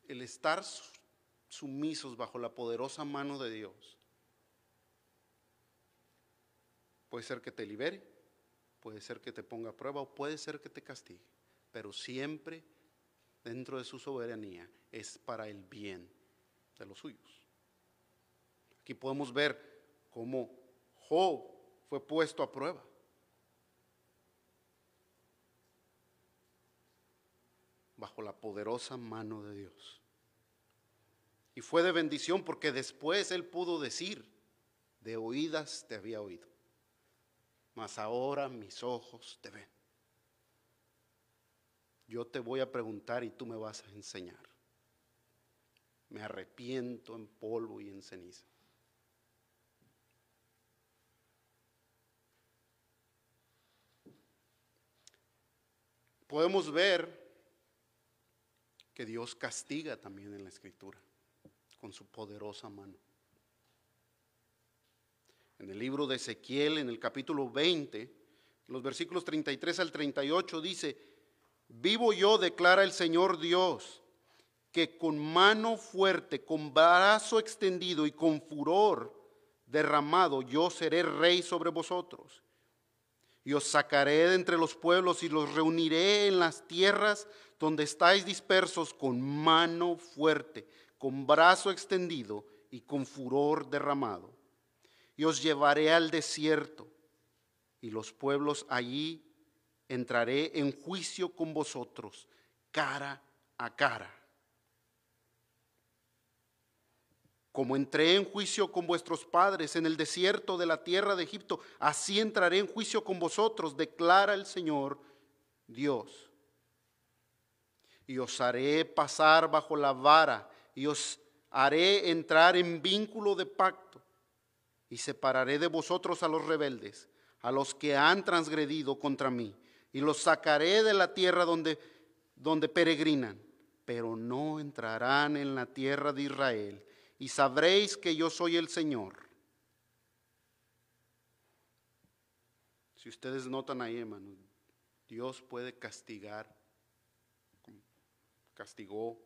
el estar sumisos bajo la poderosa mano de Dios Puede ser que te libere, puede ser que te ponga a prueba o puede ser que te castigue, pero siempre dentro de su soberanía es para el bien de los suyos. Aquí podemos ver cómo Job fue puesto a prueba. Bajo la poderosa mano de Dios. Y fue de bendición porque después él pudo decir, de oídas te había oído mas ahora mis ojos te ven. Yo te voy a preguntar y tú me vas a enseñar. Me arrepiento en polvo y en ceniza. Podemos ver que Dios castiga también en la escritura con su poderosa mano en el libro de Ezequiel, en el capítulo 20, los versículos 33 al 38, dice, vivo yo, declara el Señor Dios, que con mano fuerte, con brazo extendido y con furor derramado, yo seré rey sobre vosotros. Y os sacaré de entre los pueblos y los reuniré en las tierras donde estáis dispersos con mano fuerte, con brazo extendido y con furor derramado y os llevaré al desierto, y los pueblos allí entraré en juicio con vosotros, cara a cara. Como entré en juicio con vuestros padres en el desierto de la tierra de Egipto, así entraré en juicio con vosotros, declara el Señor Dios. Y os haré pasar bajo la vara, y os haré entrar en vínculo de pacto y separaré de vosotros a los rebeldes, a los que han transgredido contra mí, y los sacaré de la tierra donde, donde peregrinan, pero no entrarán en la tierra de Israel, y sabréis que yo soy el Señor. Si ustedes notan ahí, hermano, Dios puede castigar, castigó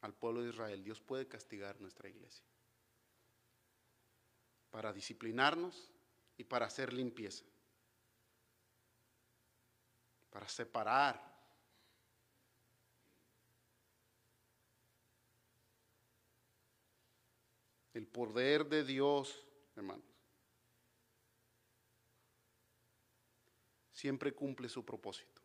al pueblo de Israel, Dios puede castigar nuestra iglesia para disciplinarnos y para hacer limpieza, para separar. El poder de Dios, hermanos, siempre cumple su propósito.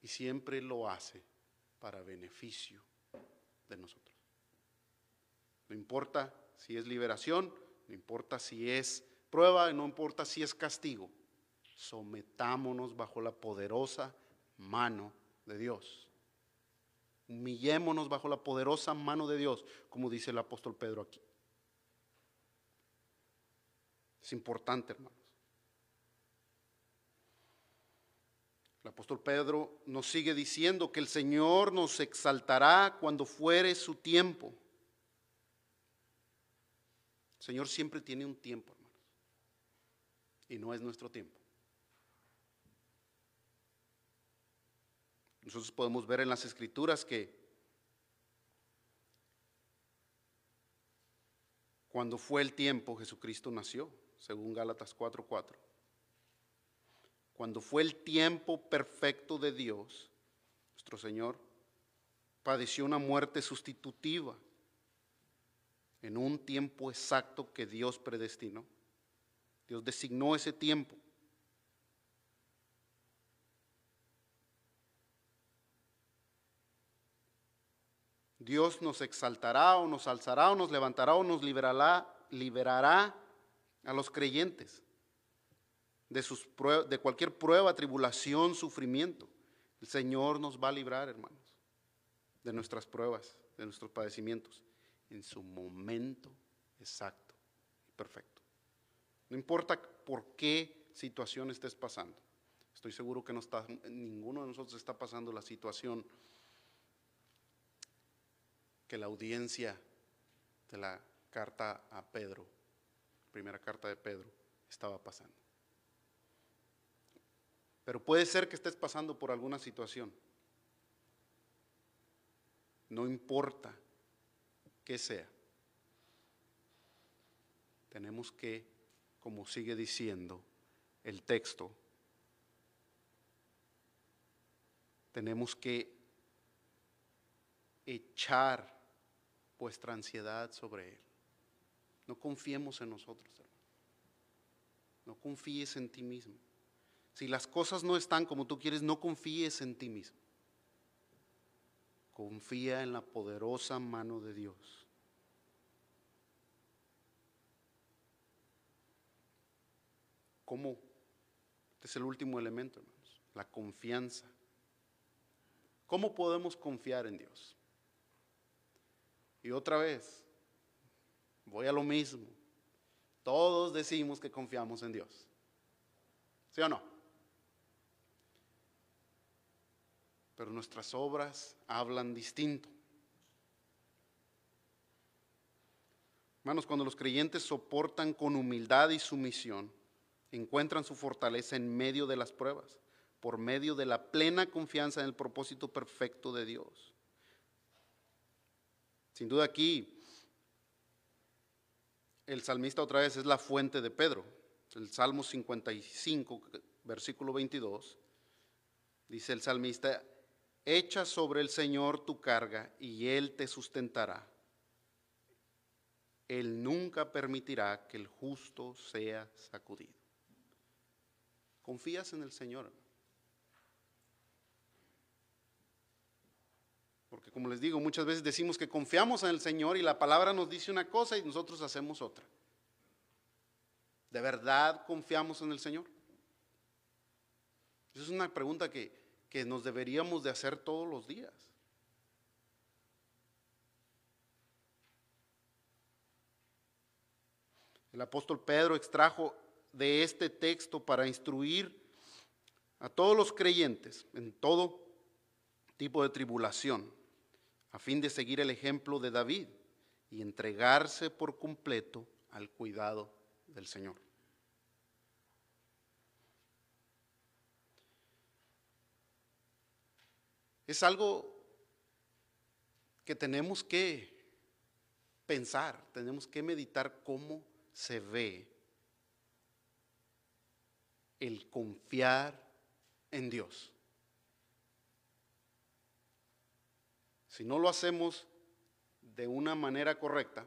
Y siempre lo hace para beneficio de nosotros. No importa si es liberación, no importa si es prueba, no importa si es castigo. Sometámonos bajo la poderosa mano de Dios. Humillémonos bajo la poderosa mano de Dios, como dice el apóstol Pedro aquí. Es importante, hermanos. El apóstol Pedro nos sigue diciendo que el Señor nos exaltará cuando fuere su tiempo. El Señor siempre tiene un tiempo, hermanos. Y no es nuestro tiempo. Nosotros podemos ver en las escrituras que cuando fue el tiempo Jesucristo nació, según Gálatas 4:4. Cuando fue el tiempo perfecto de Dios, nuestro Señor padeció una muerte sustitutiva en un tiempo exacto que Dios predestinó. Dios designó ese tiempo. Dios nos exaltará o nos alzará o nos levantará o nos liberará, liberará a los creyentes de, sus de cualquier prueba, tribulación, sufrimiento. El Señor nos va a librar, hermanos, de nuestras pruebas, de nuestros padecimientos en su momento exacto y perfecto. No importa por qué situación estés pasando. Estoy seguro que no está, ninguno de nosotros está pasando la situación que la audiencia de la carta a Pedro, primera carta de Pedro, estaba pasando. Pero puede ser que estés pasando por alguna situación. No importa que sea. Tenemos que, como sigue diciendo el texto, tenemos que echar vuestra ansiedad sobre Él. No confiemos en nosotros, hermano. No confíes en ti mismo. Si las cosas no están como tú quieres, no confíes en ti mismo. Confía en la poderosa mano de Dios. ¿Cómo? Este es el último elemento, hermanos. La confianza. ¿Cómo podemos confiar en Dios? Y otra vez, voy a lo mismo. Todos decimos que confiamos en Dios. ¿Sí o no? pero nuestras obras hablan distinto. Hermanos, cuando los creyentes soportan con humildad y sumisión, encuentran su fortaleza en medio de las pruebas, por medio de la plena confianza en el propósito perfecto de Dios. Sin duda aquí, el salmista otra vez es la fuente de Pedro. El Salmo 55, versículo 22, dice el salmista, Echa sobre el Señor tu carga y Él te sustentará. Él nunca permitirá que el justo sea sacudido. ¿Confías en el Señor? Porque como les digo, muchas veces decimos que confiamos en el Señor y la palabra nos dice una cosa y nosotros hacemos otra. ¿De verdad confiamos en el Señor? Esa es una pregunta que, que nos deberíamos de hacer todos los días. El apóstol Pedro extrajo de este texto para instruir a todos los creyentes en todo tipo de tribulación, a fin de seguir el ejemplo de David y entregarse por completo al cuidado del Señor. Es algo que tenemos que pensar, tenemos que meditar cómo se ve el confiar en Dios. Si no lo hacemos de una manera correcta,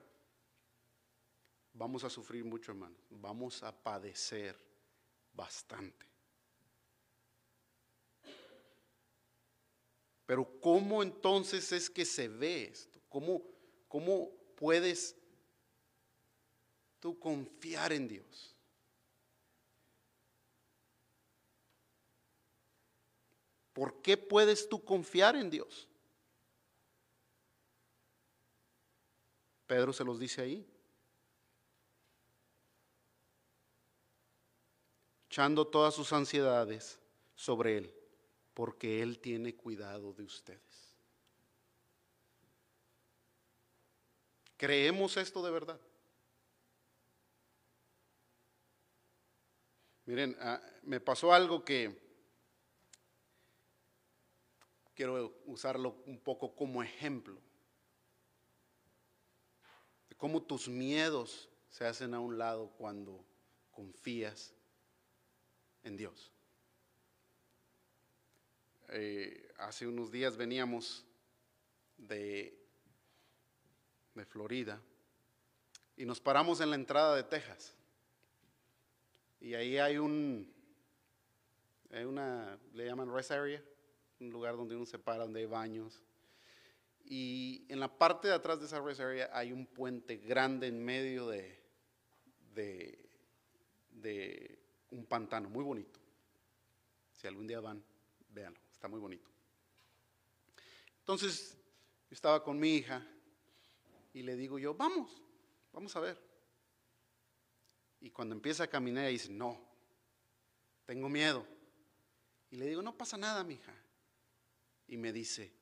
vamos a sufrir mucho, hermano. Vamos a padecer bastante. Pero ¿cómo entonces es que se ve esto? ¿Cómo, cómo puedes tú confiar en Dios? ¿Por qué puedes tú confiar en Dios? Pedro se los dice ahí. Echando todas sus ansiedades sobre Él, porque Él tiene cuidado de ustedes. ¿Creemos esto de verdad? Miren, ah, me pasó algo que quiero usarlo un poco como ejemplo cómo tus miedos se hacen a un lado cuando confías en Dios. Eh, hace unos días veníamos de, de Florida y nos paramos en la entrada de Texas. Y ahí hay un, hay una, le llaman rest area, un lugar donde uno se para, donde hay baños, y en la parte de atrás de esa rest area hay un puente grande en medio de, de, un pantano, muy bonito. Si algún día van, véanlo, está muy bonito. Entonces, yo estaba con mi hija y le digo yo, vamos, vamos a ver. Y cuando empieza a caminar, ella dice, no, tengo miedo. Y le digo, no pasa nada, mi hija. Y me dice,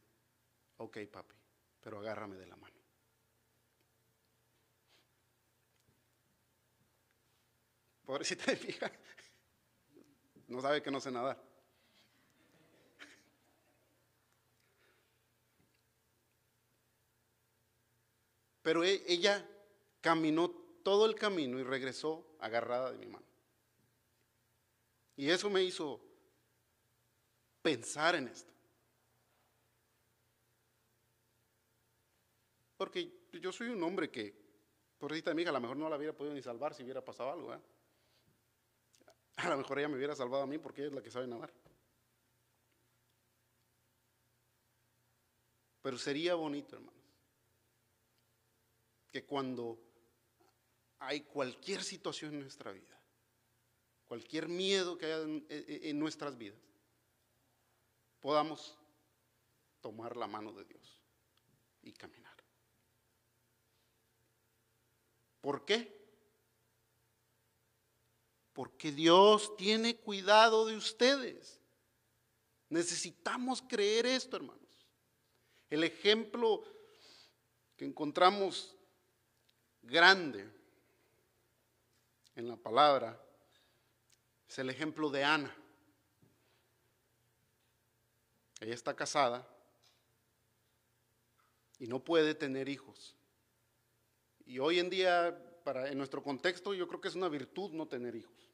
ok, papi, pero agárrame de la mano. Pobrecita de mi no sabe que no sé nadar. Pero e, ella caminó todo el camino y regresó agarrada de mi mano. Y eso me hizo pensar en esto. Porque yo soy un hombre que, por mi hija, a lo mejor no la hubiera podido ni salvar si hubiera pasado algo. ¿eh? A lo mejor ella me hubiera salvado a mí porque ella es la que sabe nadar. Pero sería bonito, hermanos, que cuando hay cualquier situación en nuestra vida, cualquier miedo que haya en nuestras vidas, podamos tomar la mano de Dios y caminar. ¿Por qué? Porque Dios tiene cuidado de ustedes. Necesitamos creer esto, hermanos. El ejemplo que encontramos grande en la palabra es el ejemplo de Ana. Ella está casada y no puede tener hijos. Y hoy en día, para, en nuestro contexto, yo creo que es una virtud no tener hijos.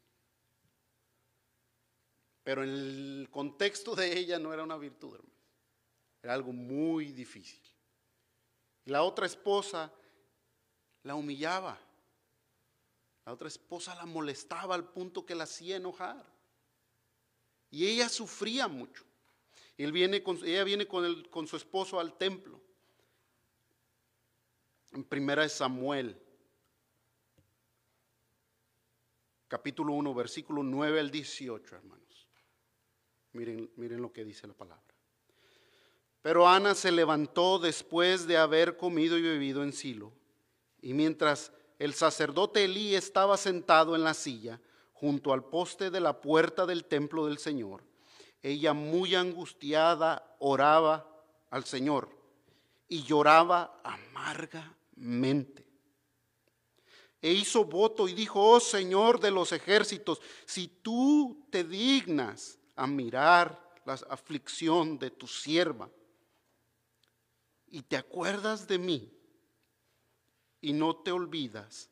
Pero en el contexto de ella no era una virtud, hermano. Era algo muy difícil. La otra esposa la humillaba. La otra esposa la molestaba al punto que la hacía enojar. Y ella sufría mucho. Viene ella viene con, con su esposo al templo en primera de Samuel, capítulo 1, versículo 9 al 18, hermanos. Miren, miren lo que dice la palabra. Pero Ana se levantó después de haber comido y bebido en Silo, y mientras el sacerdote Elí estaba sentado en la silla junto al poste de la puerta del templo del Señor, ella muy angustiada oraba al Señor y lloraba amarga mente. E hizo voto y dijo, oh Señor de los ejércitos, si tú te dignas a mirar la aflicción de tu sierva y te acuerdas de mí y no te olvidas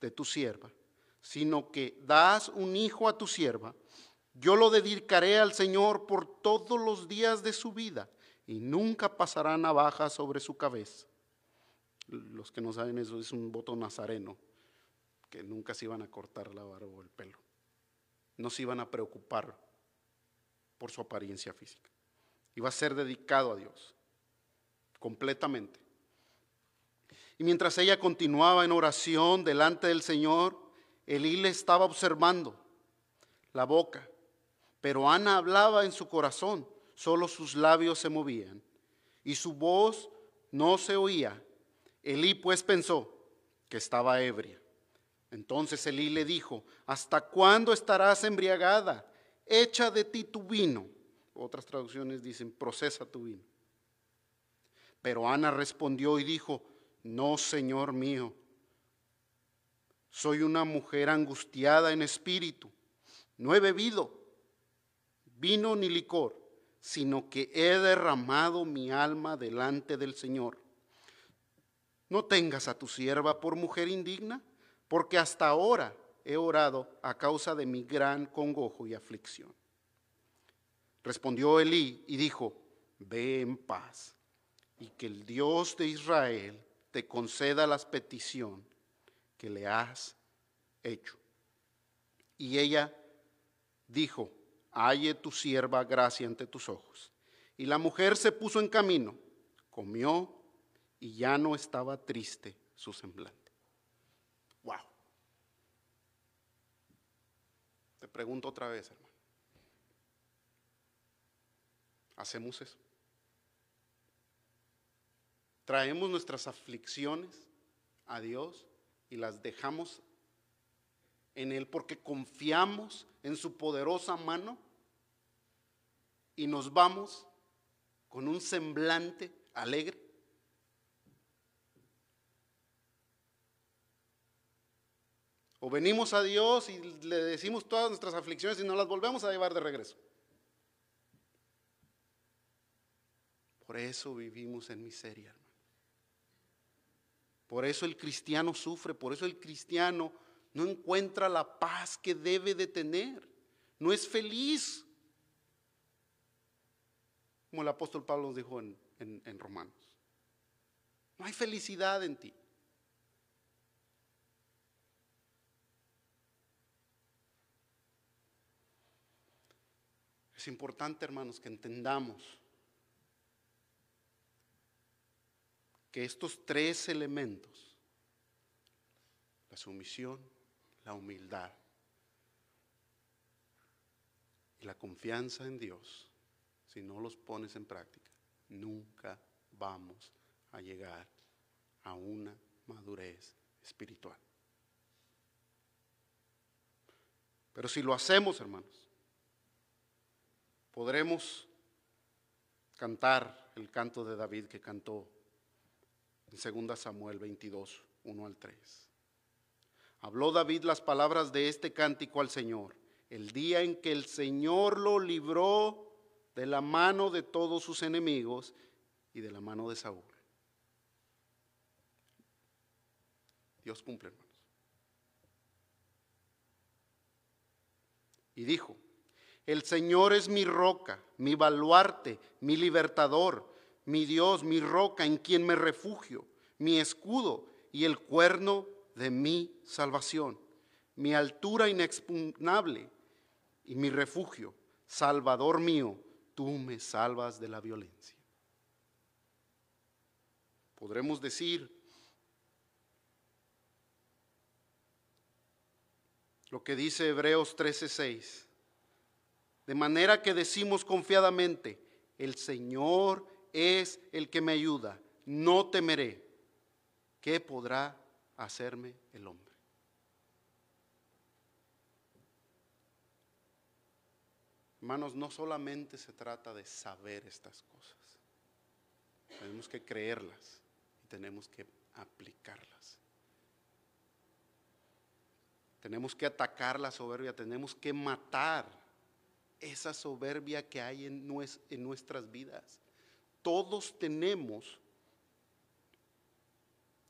de tu sierva, sino que das un hijo a tu sierva, yo lo dedicaré al Señor por todos los días de su vida y nunca pasará navaja sobre su cabeza. Los que no saben eso es un voto nazareno, que nunca se iban a cortar la barba o el pelo. No se iban a preocupar por su apariencia física. Iba a ser dedicado a Dios, completamente. Y mientras ella continuaba en oración delante del Señor, Elí le estaba observando la boca, pero Ana hablaba en su corazón, solo sus labios se movían y su voz no se oía. Elí pues pensó que estaba ebria. Entonces Elí le dijo, ¿hasta cuándo estarás embriagada? Echa de ti tu vino. Otras traducciones dicen, procesa tu vino. Pero Ana respondió y dijo, no, Señor mío, soy una mujer angustiada en espíritu. No he bebido vino ni licor, sino que he derramado mi alma delante del Señor. No tengas a tu sierva por mujer indigna, porque hasta ahora he orado a causa de mi gran congojo y aflicción. Respondió Elí y dijo, ve en paz, y que el Dios de Israel te conceda la petición que le has hecho. Y ella dijo, halle tu sierva gracia ante tus ojos. Y la mujer se puso en camino, comió y ya no estaba triste su semblante. Wow. Te pregunto otra vez, hermano. ¿Hacemos eso? traemos nuestras aflicciones a Dios y las dejamos en Él porque confiamos en su poderosa mano y nos vamos con un semblante alegre. O venimos a Dios y le decimos todas nuestras aflicciones y nos las volvemos a llevar de regreso. Por eso vivimos en miseria. Por eso el cristiano sufre, por eso el cristiano no encuentra la paz que debe de tener, no es feliz. Como el apóstol Pablo nos dijo en, en Romanos. No hay felicidad en ti. Es importante, hermanos, que entendamos que estos tres elementos, la sumisión, la humildad y la confianza en Dios, si no los pones en práctica, nunca vamos a llegar a una madurez espiritual. Pero si lo hacemos, hermanos, podremos cantar el canto de David que cantó en 2 Samuel 22, 1 al 3. Habló David las palabras de este cántico al Señor, el día en que el Señor lo libró de la mano de todos sus enemigos y de la mano de Saúl. Dios cumple, hermanos. Y dijo, el Señor es mi roca, mi baluarte, mi libertador mi Dios, mi roca en quien me refugio, mi escudo y el cuerno de mi salvación, mi altura inexpugnable y mi refugio, Salvador mío, tú me salvas de la violencia. Podremos decir lo que dice Hebreos 13:6, de manera que decimos confiadamente, el Señor es el que me ayuda, no temeré. ¿Qué podrá hacerme el hombre? Hermanos, no solamente se trata de saber estas cosas, tenemos que creerlas y tenemos que aplicarlas. Tenemos que atacar la soberbia, tenemos que matar esa soberbia que hay en, nuestras vidas. Todos tenemos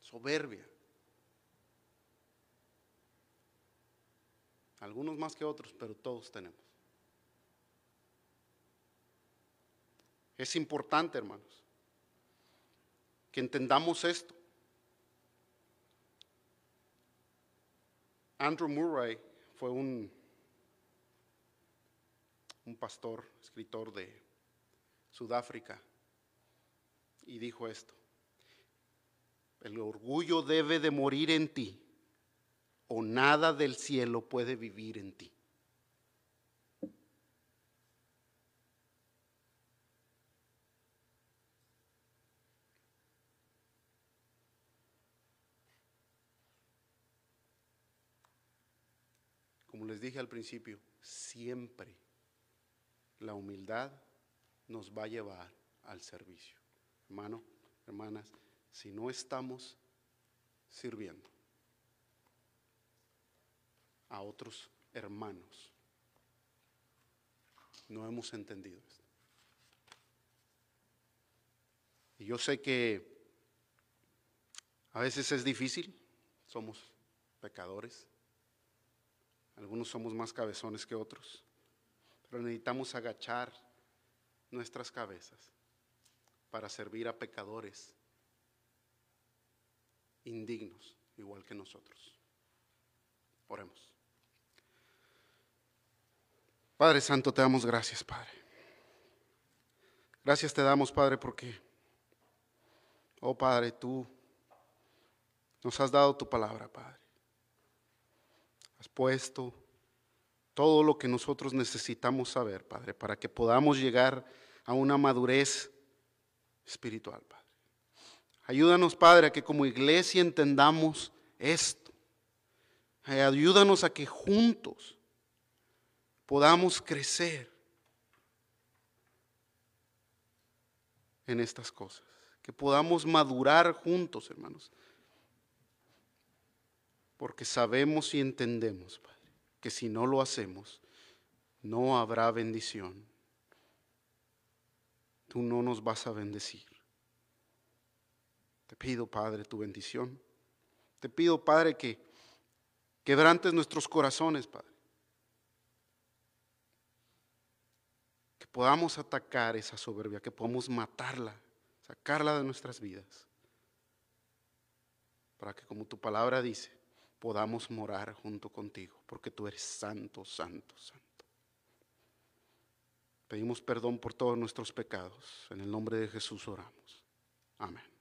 soberbia. Algunos más que otros, pero todos tenemos. Es importante, hermanos, que entendamos esto. Andrew Murray fue un, un pastor, escritor de Sudáfrica, y dijo esto, el orgullo debe de morir en ti o nada del cielo puede vivir en ti. Como les dije al principio, siempre la humildad nos va a llevar al servicio. Hermano, hermanas, si no estamos sirviendo a otros hermanos, no hemos entendido esto. Y yo sé que a veces es difícil, somos pecadores, algunos somos más cabezones que otros, pero necesitamos agachar nuestras cabezas para servir a pecadores indignos, igual que nosotros. Oremos. Padre Santo, te damos gracias, Padre. Gracias te damos, Padre, porque, oh Padre, tú nos has dado tu palabra, Padre. Has puesto todo lo que nosotros necesitamos saber, Padre, para que podamos llegar a una madurez espiritual, Padre. Ayúdanos, Padre, a que como iglesia entendamos esto. Ayúdanos a que juntos podamos crecer en estas cosas, que podamos madurar juntos, hermanos, porque sabemos y entendemos, Padre, que si no lo hacemos, no habrá bendición. Tú no nos vas a bendecir. Te pido, Padre, tu bendición. Te pido, Padre, que quebrantes nuestros corazones, Padre. Que podamos atacar esa soberbia, que podamos matarla, sacarla de nuestras vidas. Para que, como tu palabra dice, podamos morar junto contigo, porque tú eres santo, santo, santo. Pedimos perdón por todos nuestros pecados. En el nombre de Jesús oramos. Amén.